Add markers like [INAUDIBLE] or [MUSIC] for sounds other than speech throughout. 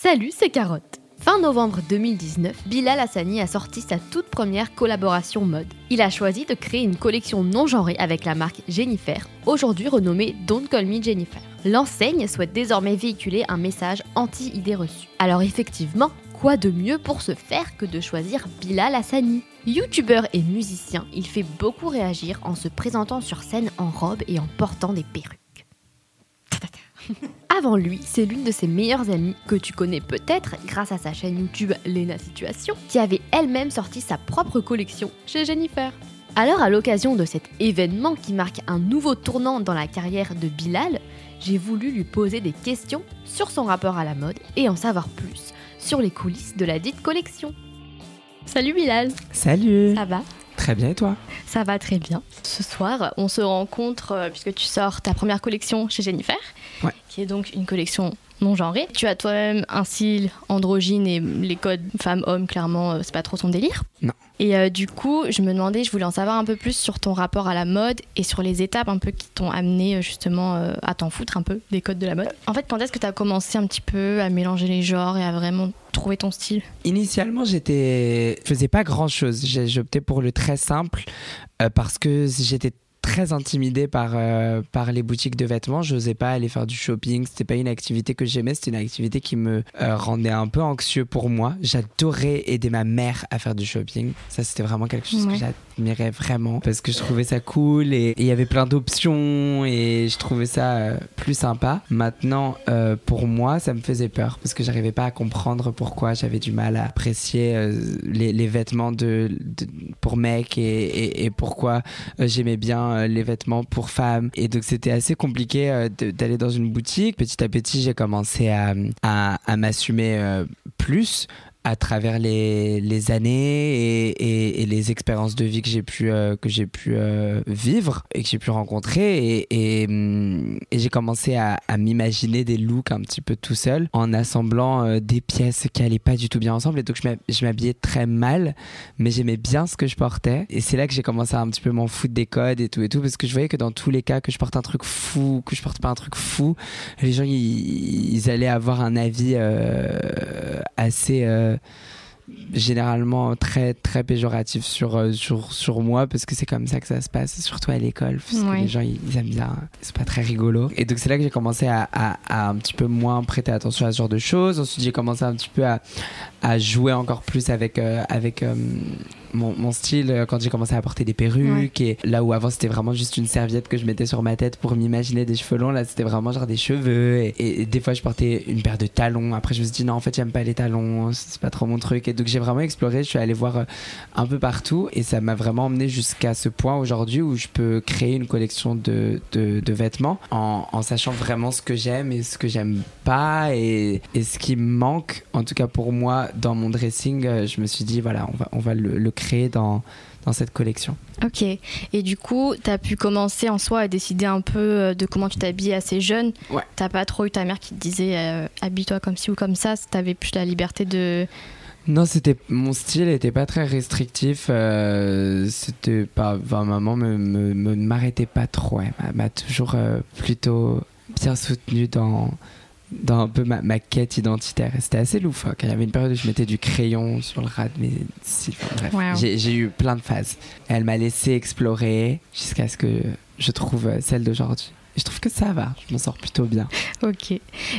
Salut, c'est Carotte. Fin novembre 2019, Bilal Hassani a sorti sa toute première collaboration mode. Il a choisi de créer une collection non genrée avec la marque Jennifer, aujourd'hui renommée Don't Call Me Jennifer. L'enseigne souhaite désormais véhiculer un message anti-idées reçues. Alors effectivement, quoi de mieux pour ce faire que de choisir Bilal Hassani? Youtubeur et musicien, il fait beaucoup réagir en se présentant sur scène en robe et en portant des perruques. [LAUGHS] Avant lui, c'est l'une de ses meilleures amies, que tu connais peut-être grâce à sa chaîne YouTube Lena Situation, qui avait elle-même sorti sa propre collection chez Jennifer. Alors à l'occasion de cet événement qui marque un nouveau tournant dans la carrière de Bilal, j'ai voulu lui poser des questions sur son rapport à la mode et en savoir plus sur les coulisses de la dite collection. Salut Bilal Salut Ça va? Très bien et toi? Ça va très bien. Ce soir, on se rencontre euh, puisque tu sors ta première collection chez Jennifer, Ouais. qui est donc une collection non genrée. Tu as toi-même un style androgyne et les codes femme-homme, clairement, euh, c'est pas trop ton délire. Non. Et euh, du coup, je me demandais, je voulais en savoir un peu plus sur ton rapport à la mode et sur les étapes un peu qui t'ont amené euh, justement euh, à t'en foutre un peu des codes de la mode. En fait, quand est-ce que tu as commencé un petit peu à mélanger les genres et à vraiment trouver ton style? Initialement, j'étais, je faisais pas grand chose. Opté pour le très simple euh, parce que j'étais très intimidée par euh, par les boutiques de vêtements. Je n'osais pas aller faire du shopping. C'était pas une activité que j'aimais. C'était une activité qui me euh, rendait un peu anxieux pour moi. J'adorais aider ma mère à faire du shopping. Ça, c'était vraiment quelque chose Ouais. que j'admirais vraiment parce que je trouvais ça cool et il y avait plein d'options et je trouvais ça euh, plus sympa. Maintenant, pour moi, ça me faisait peur parce que j'arrivais pas à comprendre pourquoi j'avais du mal à apprécier les, les vêtements de, de- pour mecs et, et- et pourquoi j'aimais bien euh, les vêtements pour femmes. Et donc c'était assez compliqué euh, d'aller dans une boutique. Petit à petit, j'ai commencé à, à, à m'assumer euh, plus à travers les, les années et, et- et les expériences de vie que j'ai pu, euh, que j'ai pu euh, vivre et que j'ai pu rencontrer. Et, et, et j'ai commencé à, à m'imaginer des looks un petit peu tout seul en assemblant euh, des pièces qui allaient pas du tout bien ensemble. Et donc je m'habillais très mal, mais j'aimais bien ce que je portais. Et c'est là que j'ai commencé à un petit peu m'en foutre des codes et tout et tout, parce que je voyais que dans tous les cas, que je porte un truc fou, que je porte pas un truc fou, les gens ils, ils allaient avoir un avis euh, assez euh, généralement très très péjoratif sur, euh, sur, sur moi parce que c'est comme ça que ça se passe surtout à l'école parce que Ouais. les gens ils, ils aiment bien c'est pas très rigolo et donc c'est là que j'ai commencé à, à, à un petit peu moins prêter attention à ce genre de choses ensuite j'ai commencé un petit peu à, à jouer encore plus avec euh, avec euh, mon, mon style euh, quand j'ai commencé à porter des perruques et là où avant c'était vraiment juste une serviette que je mettais sur ma tête pour m'imaginer des cheveux longs là c'était vraiment genre des cheveux et, et- et des fois je portais une paire de talons. Après je me suis dit non en fait j'aime pas les talons c'est pas trop mon truc et donc j'ai vraiment exploré je suis allé voir euh, un peu partout et ça m'a vraiment emmené jusqu'à ce point aujourd'hui où je peux créer une collection de, de, de vêtements en, en sachant vraiment ce que j'aime et ce que j'aime pas et, et ce qui me manque. En tout cas pour moi dans mon dressing euh, je me suis dit voilà on va, on va le, le créer dans, dans cette collection Ok. Et du coup, tu as pu commencer en soi à décider un peu euh, de comment tu t'habilles assez jeune. Ouais. T'as pas trop eu ta mère qui te disait euh, habille-toi comme ci ou comme ça. T'avais plus la liberté de. Non, c'était mon style était pas très restrictif. euh, c'était pas, enfin, maman me, me, me- m'arrêtait pas trop. Elle m'a, m'a toujours euh, plutôt bien soutenu dans dans un peu ma, ma quête identitaire. C'était assez loufoque. Il y avait une période où je mettais du crayon sur le ras de mes cils. Enfin, bref, Wow. j'ai, eu plein de phases. Elle m'a laissé explorer jusqu'à ce que je trouve euh, celle d'aujourd'hui. Je trouve que ça va. Je m'en sors plutôt bien. Ok.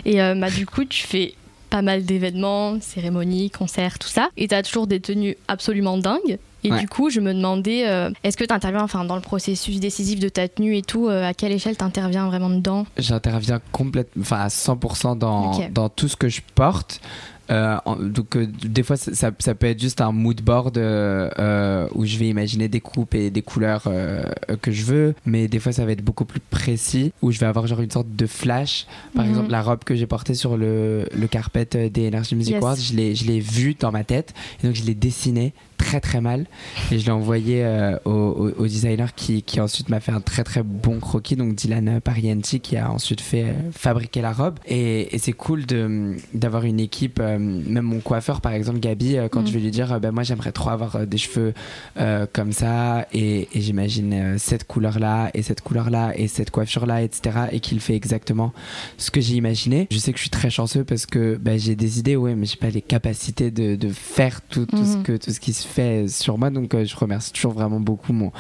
Et euh, bah, du coup, tu fais pas mal d'événements, cérémonies, concerts, tout ça. Et tu as toujours des tenues absolument dingues. Et Ouais. du coup, je me demandais, euh, est-ce que tu interviens enfin, dans le processus décisif de ta tenue et tout euh, À quelle échelle tu interviens vraiment dedans? J'interviens complètement, enfin à 100% dans, dans tout ce que je porte. Euh, donc euh, des fois ça, ça- peut être juste un mood board euh, euh, où je vais imaginer des coupes et des couleurs euh, que je veux, mais des fois ça va être beaucoup plus précis où je vais avoir genre une sorte de flash. Par Mhm. exemple la robe que j'ai portée sur le, le carpet euh, des Energy Music Yes. Awards, je l'ai je l'ai vue dans ma tête et donc je l'ai dessinée très très mal. Et je l'ai envoyé euh, au, au- au designer qui, qui ensuite m'a fait un très très bon croquis. Donc Dylan Parienti qui a ensuite fait euh, fabriquer la robe. Et, et c'est cool d'avoir une équipe euh, même mon coiffeur par exemple Gabi quand Mm. je vais lui dire bah, moi j'aimerais trop avoir des cheveux comme ça. Et, et j'imagine cette couleur là et cette couleur là et cette coiffure là etc et qu'il fait exactement ce que j'ai imaginé. Je sais que je suis très chanceux parce que bah, j'ai des idées ouais mais j'ai pas les capacités de, de faire tout, tout ce Mhm. que tout ce qui se fait sur moi. Donc euh, je remercie toujours vraiment beaucoup mon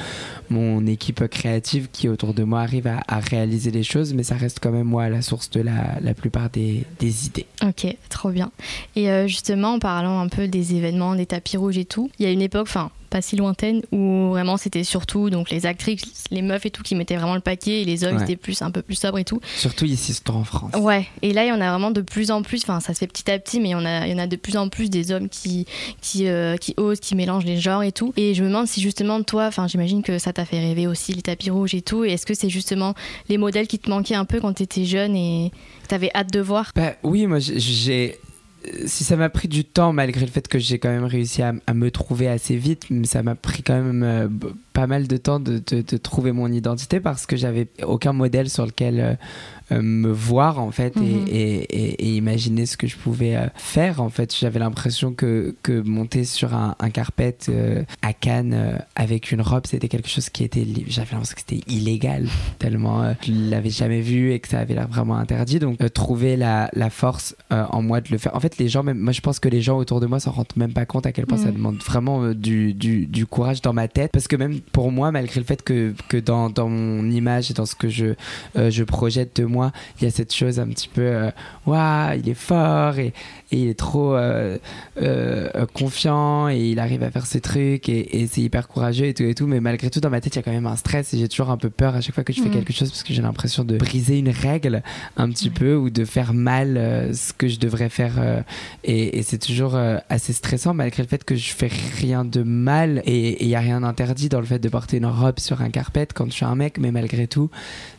mon équipe créative qui autour de moi arrive à, réaliser les choses. Mais ça reste quand même moi la source de la, la plupart des, des idées. Ok, trop bien. Et euh, justement, en parlant un peu des événements, des tapis rouges et tout, il y a une époque, enfin, pas si lointaine, où vraiment c'était surtout donc les actrices, les meufs et tout qui mettaient vraiment le paquet et les hommes Ouais. étaient plus un peu plus sobres et tout. surtout ici surtout en France Ouais, et là il y en a vraiment de plus en plus, enfin ça se fait petit à petit, mais il y en a, il y en a de plus en plus des hommes qui, qui, euh, qui osent, qui mélangent les genres et tout. Et je me demande si justement toi, enfin j'imagine que ça t'a fait rêver aussi les tapis rouges et tout, et est-ce que c'est justement les modèles qui te manquaient un peu quand t'étais jeune et que t'avais hâte de voir? Bah oui, moi j'ai. Si ça m'a pris du temps, malgré le fait que j'ai quand même réussi à, me trouver assez vite, ça m'a pris quand même euh, pas mal de temps de, trouver mon identité parce que j'avais aucun modèle sur lequel euh, me voir en fait et- Mhm. et, et- et imaginer ce que je pouvais euh, faire. En fait, j'avais l'impression que, que monter sur un, un carpet euh, à Cannes euh, avec une robe, c'était quelque chose qui était. J'avais l'impression que c'était illégal tellement euh, je l'avais jamais vu et que ça avait l'air vraiment interdit. Donc euh, trouver la, la force euh, en moi de le faire. En fait, les gens, même moi, je pense que les gens autour de moi s'en rendent même pas compte à quel point ça Mhm. demande vraiment euh, du, du, du courage dans ma tête. Parce que même pour moi, malgré le fait que, que dans, dans mon image et dans ce que je, euh, je projette de moi, il y a cette chose un petit peu, waouh, il est fort et, et il est trop euh, euh, confiant et il arrive à faire ses trucs et, et c'est hyper courageux et tout et tout. Mais malgré tout, dans ma tête, il y a quand même un stress et j'ai toujours un peu peur à chaque fois que je fais Mhm. quelque chose parce que j'ai l'impression de briser une règle un petit peu ou de faire mal euh, ce que je devrais faire. et et c'est toujours assez stressant malgré le fait que je fais rien de mal et il y a rien d'interdit dans le fait de porter une robe sur un carpet quand je suis un mec. Mais malgré tout,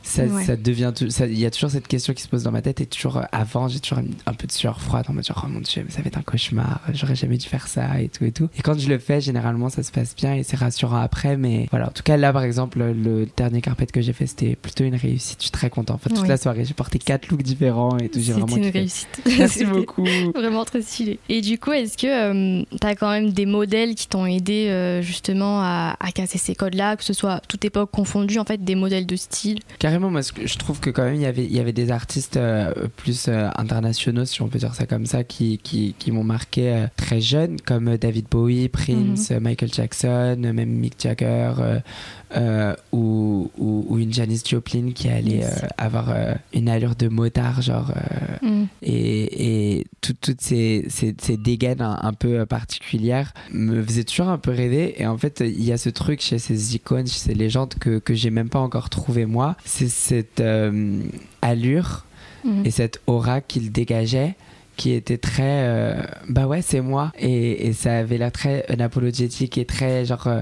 ça, Ouais. ça devient. tout- ça- Il y a toujours cette question qui se pose dans ma tête et toujours euh, avant, j'ai toujours un, un peu de sueur froide en me disant oh mon dieu, mais ça va être un cauchemar, j'aurais jamais dû faire ça et tout et tout. Et quand je le fais, généralement, ça se passe bien et c'est rassurant après. Mais voilà, en tout cas, là par exemple, le dernier carpet que j'ai fait, c'était plutôt une réussite. Je suis très content. Enfin, toute Oui. la soirée, j'ai porté quatre looks différents et tout. J'ai vraiment une kiffé. réussite. [LAUGHS] [LAUGHS] Merci beaucoup. Vraiment très stylé. Et du coup, est-ce que tu as quand même des modèles qui t'ont aidé euh, justement à, à casser ces codes-là, que ce soit toute époque confondue, en fait, des modèles de style? Carrément, moi ce que je trouve que quand même il y avait, il y avait des artistes euh, plus euh, internationaux, si on peut dire ça comme ça, qui, qui, qui m'ont marqué euh, très jeune, comme David Bowie, Prince, euh, Michael Jackson, même Mick Jagger, euh, ou, ou, ou une Janis Joplin qui allait Yes. euh, avoir euh, une allure de motard, genre. Mm. et, et tout- toutes ces, ces, ces dégaines un, un peu particulières me faisaient toujours un peu rêver. Et en fait, il y a ce truc chez ces icônes, chez ces légendes que, que j'ai même pas encore trouvé moi. C'est cette allure Mhm. et cette aura qu'il dégageait qui était très euh, bah ouais c'est moi et, et ça avait l'air très unapologétique et très genre euh,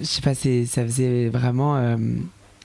je sais pas ça faisait vraiment euh,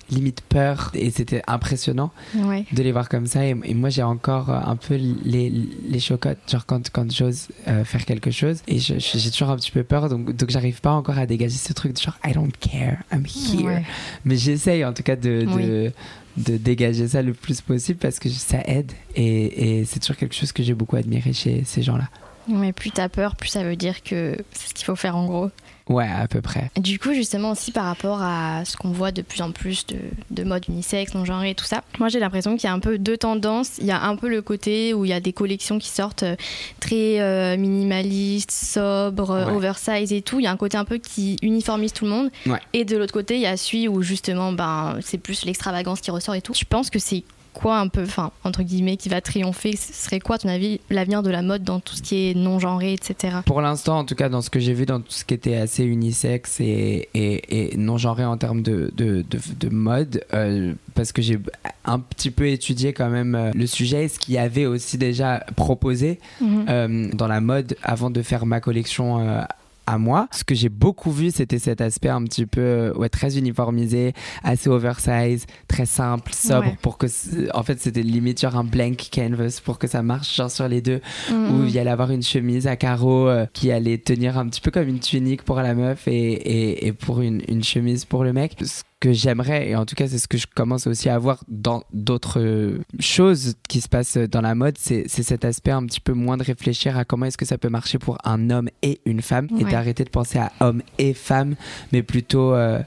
limite peur et c'était impressionnant Ouais. de les voir comme ça et, et moi j'ai encore euh, un peu les, les chocottes genre quand, quand j'ose euh, faire quelque chose et j'ai toujours un petit peu peur donc, donc j'arrive pas encore à dégager ce truc de genre I don't care I'm here Ouais. mais j'essaye en tout cas de, Oui. de, de dégager ça le plus possible parce que ça aide et, et c'est toujours quelque chose que j'ai beaucoup admiré chez ces gens-là. Ouais, plus t'as peur, plus ça veut dire que c'est ce qu'il faut faire en gros. Ouais, à peu près. Du coup, justement aussi par rapport à ce qu'on voit de plus en plus de, de mode unisexe, non genré et tout ça, moi j'ai l'impression qu'il y a un peu deux tendances. Il y a un peu le côté où il y a des collections qui sortent euh, très euh, minimalistes, sobres, Ouais. oversize et tout. Il y a un côté un peu qui uniformise tout le monde. Ouais. Et de l'autre côté, il y a celui où justement ben, c'est plus l'extravagance qui ressort et tout. Je pense que c'est quoi un peu, enfin, entre guillemets, qui va triompher Ce serait quoi, à ton avis, l'avenir de la mode dans tout ce qui est non-genré, etc. Pour l'instant, en tout cas, dans ce que j'ai vu, dans tout ce qui était assez unisexe et, et, non-genré en termes de, de, de, mode, euh, parce que j'ai un petit peu étudié quand même euh, le sujet, ce qu'il y avait aussi déjà proposé mhm. euh, dans la mode avant de faire ma collection à moi. Ce que j'ai beaucoup vu, c'était cet aspect un petit peu euh, ouais, très uniformisé, assez oversize, très simple, sobre, pour que, en fait, c'était limite genre un blank canvas pour que ça marche genre sur les deux, mm-hmm. où il y allait avoir une chemise à carreaux euh, qui allait tenir un petit peu comme une tunique pour la meuf et, et, et pour une, une, chemise pour le mec que j'aimerais, et en tout cas c'est ce que je commence aussi à voir dans d'autres choses qui se passent dans la mode, c'est cet aspect un petit peu moins de réfléchir à comment est-ce que ça peut marcher pour un homme et une femme, et d'arrêter de penser à homme et femme, mais plutôt euh,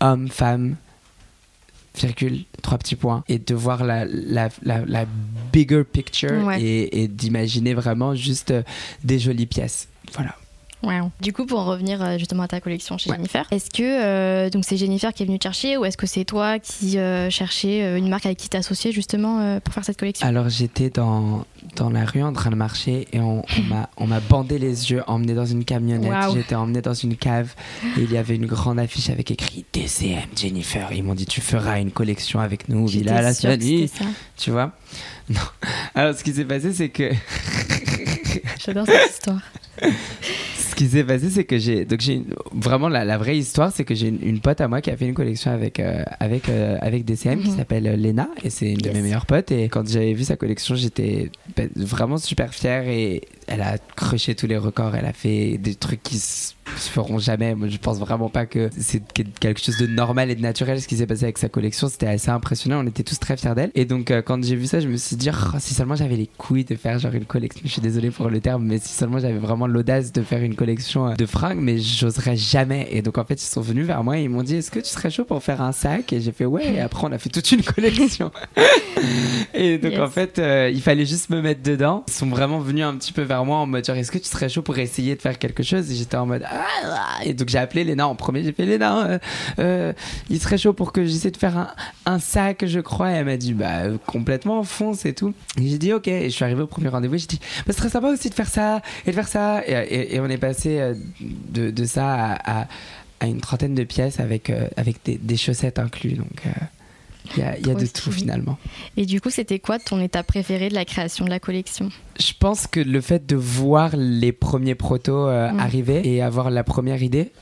homme, femme, virgule, trois petits points, et de voir la, la, la, bigger picture et, et d'imaginer vraiment juste euh, des jolies pièces. Voilà. Du coup, pour en revenir euh, justement à ta collection chez Jennifer, est-ce que euh, donc c'est Jennifer qui est venue te chercher ou est-ce que c'est toi qui euh, cherchais une marque avec qui t'associer justement pour faire cette collection? Alors j'étais dans, dans la rue en train de marcher et on, on m'a bandé les yeux, emmené dans une camionnette. J'étais emmené dans une cave et il y avait une grande affiche avec écrit DCM Jennifer. Ils m'ont dit tu feras une collection avec nous, Villa la Tu vois? Non. Alors ce qui s'est passé c'est que J'adore cette histoire. [LAUGHS] Ce qui s'est passé, c'est que j'ai. Donc, j'ai vraiment la, vraie histoire, c'est que j'ai une, pote à moi qui a fait une collection avec, euh, avec, euh, avec DCM qui mhm. s'appelle euh, Lena et c'est une de mes meilleures potes. Et quand j'avais vu sa collection, j'étais ben, vraiment super fière et elle a crushé tous les records. Elle a fait des trucs qui se feront jamais. Moi, je pense vraiment pas que c'est quelque chose de normal et de naturel ce qui s'est passé avec sa collection. C'était assez impressionnant. On était tous très fiers d'elle. Et donc, quand j'ai vu ça, je me suis dit, oh, si seulement j'avais les couilles de faire genre une collection. Je suis désolé pour le terme, mais si seulement j'avais vraiment l'audace de faire une collection collection de fringues, mais j'oserais jamais. Et donc, en fait, ils sont venus vers moi et ils m'ont dit Est-ce que tu serais chaud pour faire un sac? Et j'ai fait Ouais. Et après, on a fait toute une collection. [LAUGHS] et donc, en fait, euh, il fallait juste me mettre dedans. Ils sont vraiment venus un petit peu vers moi en mode Est-ce que tu serais chaud pour essayer de faire quelque chose? Et j'étais en mode ah, Et donc, j'ai appelé Léna en premier. J'ai fait Léna, euh, euh, il serait chaud pour que j'essaie de faire un, un, sac, je crois. Et elle m'a dit Bah, complètement, fonce et tout. Et j'ai dit Ok. Et je suis arrivé au premier rendez-vous. J'ai dit Bah, ce serait sympa aussi de faire ça et de faire ça. Et, et on est passé euh, de, de, ça à, à, une trentaine de pièces avec, euh, avec des, chaussettes inclus. Donc euh, il y a, y a de tout finalement. Et du coup, c'était quoi ton état préféré de la création de la collection? Je pense que le fait de voir les premiers protos mm. arriver et avoir la première idée,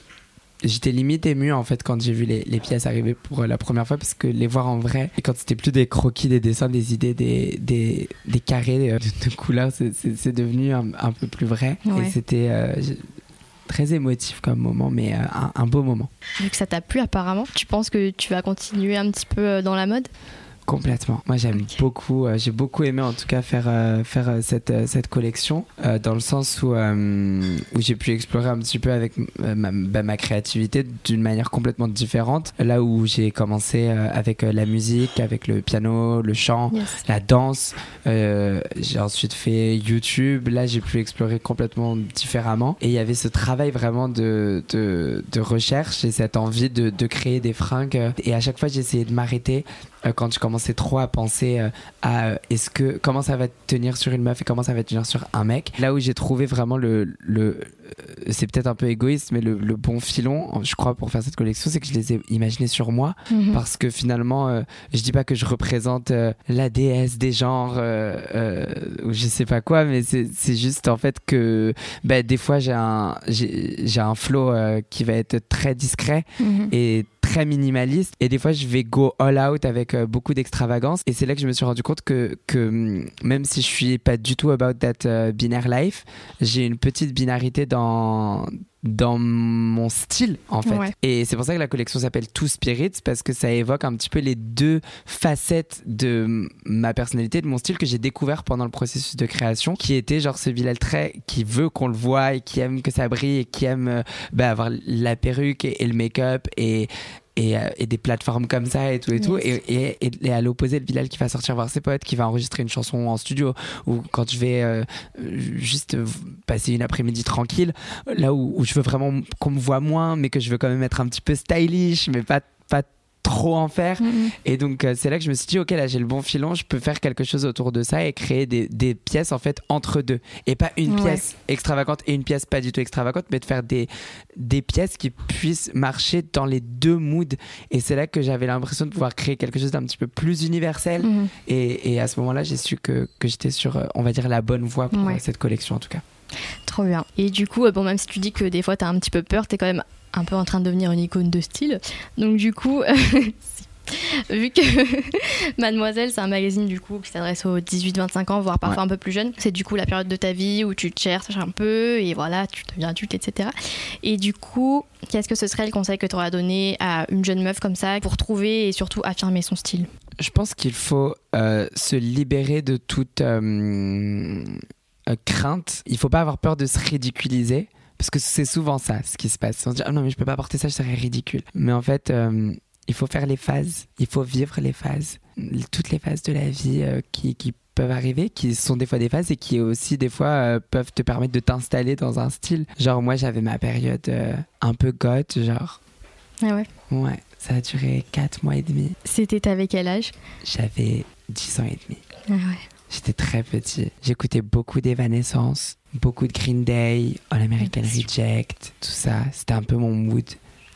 j'étais limite ému en fait quand j'ai vu les, les, pièces arriver pour la première fois parce que les voir en vrai et quand c'était plus des croquis des dessins des idées des, des, des carrés [LAUGHS] de, couleurs c'est devenu un, un, peu plus vrai et c'était très émotif comme moment, mais euh, un, beau moment. Vu que ça t'a plu apparemment, tu penses que tu vas continuer un petit peu euh, dans la mode? Complètement. Moi, j'aime beaucoup. Euh, j'ai beaucoup aimé, en tout cas, faire euh, faire euh, cette cette collection dans le sens où où j'ai pu explorer un petit peu avec ma, bah, ma créativité d'une manière complètement différente. Là où j'ai commencé avec la musique, avec le piano, le chant, la danse. j'ai ensuite fait YouTube. Là, j'ai pu explorer complètement différemment. Et il y avait ce travail vraiment de de, de recherche et cette envie de de créer des fringues. Et à chaque fois, j'ai essayé de m'arrêter quand je commençais trop à penser euh, à euh, est-ce que comment ça va tenir sur une meuf et comment ça va tenir sur un mec. Là où j'ai trouvé vraiment le, le c'est peut-être un peu égoïste, mais le, bon filon, je crois, pour faire cette collection, c'est que je les ai imaginés sur moi. Mhm. Parce que finalement, je dis pas que je représente la déesse des genres ou je sais pas quoi, mais c'est juste en fait que bah, des fois j'ai un, j'ai un flow qui va être très discret mhm. et très minimaliste. Et des fois je vais go all out avec euh, beaucoup d'extravagance. Et c'est là que je me suis rendu compte que, que mm, même si je suis pas du tout about that uh, binaire life j'ai une petite binarité dans dans mon style en fait. Et c'est pour ça que la collection s'appelle Two Spirits parce que ça évoque un petit peu les deux facettes de ma personnalité, de mon style que j'ai découvert pendant le processus de création, qui était genre ce vilain trait qui veut qu'on le voit et qui aime que ça brille et qui aime euh, bah, avoir la perruque et, le make-up et, euh, et, des plateformes comme ça et tout et tout. Et, et, à l'opposé le Bilal qui va sortir voir ses potes qui va enregistrer une chanson en studio ou quand je vais euh, juste passer une après-midi tranquille là où, où je veux vraiment qu'on me voit moins mais que je veux quand même être un petit peu stylish mais pas pas trop en faire. Mhm. Et donc, euh, c'est là que je me suis dit, ok, là, j'ai le bon filon, je peux faire quelque chose autour de ça et créer des, des pièces, en fait, entre deux. Et pas une Ouais. pièce extravagante et une pièce pas du tout extravagante, mais de faire des, des pièces qui puissent marcher dans les deux moods. Et c'est là que j'avais l'impression de pouvoir créer quelque chose d'un petit peu plus universel. Mhm. Et, et à ce moment-là, j'ai su que, que j'étais sur, euh, on va dire, la bonne voie pour Ouais. euh, cette collection, en tout cas. Trop bien. Et du coup, euh, bon, même si tu dis que des fois t'as un petit peu peur, t'es quand même un peu en train de devenir une icône de style. Donc du coup, [LAUGHS] vu que [LAUGHS] Mademoiselle, c'est un magazine du coup qui s'adresse aux 18-25 ans, voire parfois Ouais. un peu plus jeunes. C'est du coup la période de ta vie où tu te cherches un peu et voilà, tu deviens adulte, etc. Et du coup, qu'est-ce que ce serait le conseil que tu aurais donné à une jeune meuf comme ça pour trouver et surtout affirmer son style? Je pense qu'il faut euh, se libérer de toute euh, euh, crainte. Il faut pas avoir peur de se ridiculiser. Parce que c'est souvent ça, ce qui se passe. On se dit, ah non, mais je peux pas porter ça, je serais ridicule. Mais en fait, euh, il faut faire les phases. Il faut vivre les phases. Toutes les phases de la vie euh, qui, qui peuvent arriver, qui sont des fois des phases et qui aussi, des fois, euh, peuvent te permettre de t'installer dans un style. Genre, moi, j'avais ma période euh, un peu goth, genre. Ah ouais. Ouais, ça a duré 4 mois et demi. C'était t'avais quel âge? J'avais 10 ans et demi. Ah ouais. J'étais très petit. J'écoutais beaucoup d'Evanescence, beaucoup de Green Day, All American. Reject, tout ça. C'était un peu mon mood.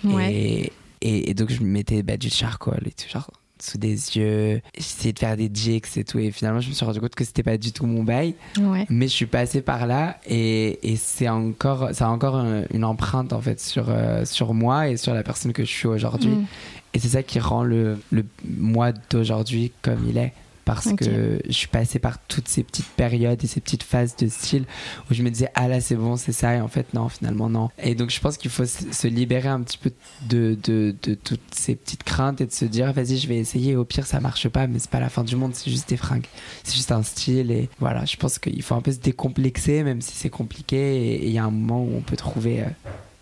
Ouais. Et, et, et donc, je me mettais bah, du charcoal et tout, genre sous des yeux. J'essayais de faire des jigs et tout. Et finalement, je me suis rendu compte que c'était pas du tout mon bail. Ouais. Mais je suis passé par là et, et c'est encore, ça a encore un- une empreinte en fait sur, euh, sur moi et sur la personne que je suis aujourd'hui. Mm. Et c'est ça qui rend le, le moi d'aujourd'hui comme il est. Parce que je suis passé par toutes ces petites périodes et ces petites phases de style où je me disais, ah là c'est bon, c'est ça. Et en fait, non, finalement, non. Et donc, je pense qu'il faut se libérer un petit peu de, de, de toutes ces petites craintes et de se dire, vas-y, je vais essayer. Au pire, ça marche pas, mais c'est pas la fin du monde, c'est juste des fringues. C'est juste un style. Et voilà, je pense qu'il faut un peu se décomplexer, même si c'est compliqué. Et et il y a un moment où on peut trouver euh,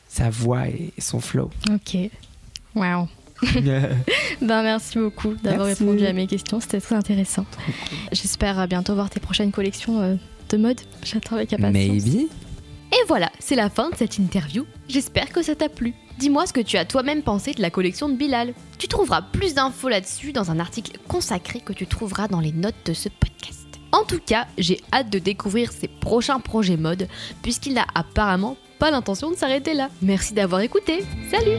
sa voix et, et son flow. Ok. Wow. [LAUGHS] Ben, merci beaucoup d'avoir répondu à mes questions, c'était très intéressant. J'espère bientôt voir tes prochaines collections euh, de mode. J'attends avec impatience. Maybe. Et voilà, c'est la fin de cette interview. J'espère que ça t'a plu. Dis-moi ce que tu as toi-même pensé de la collection de Bilal. Tu trouveras plus d'infos là-dessus dans un article consacré que tu trouveras dans les notes de ce podcast. En tout cas, j'ai hâte de découvrir ses prochains projets mode, puisqu'il n'a apparemment pas l'intention de s'arrêter là. Merci d'avoir écouté. Salut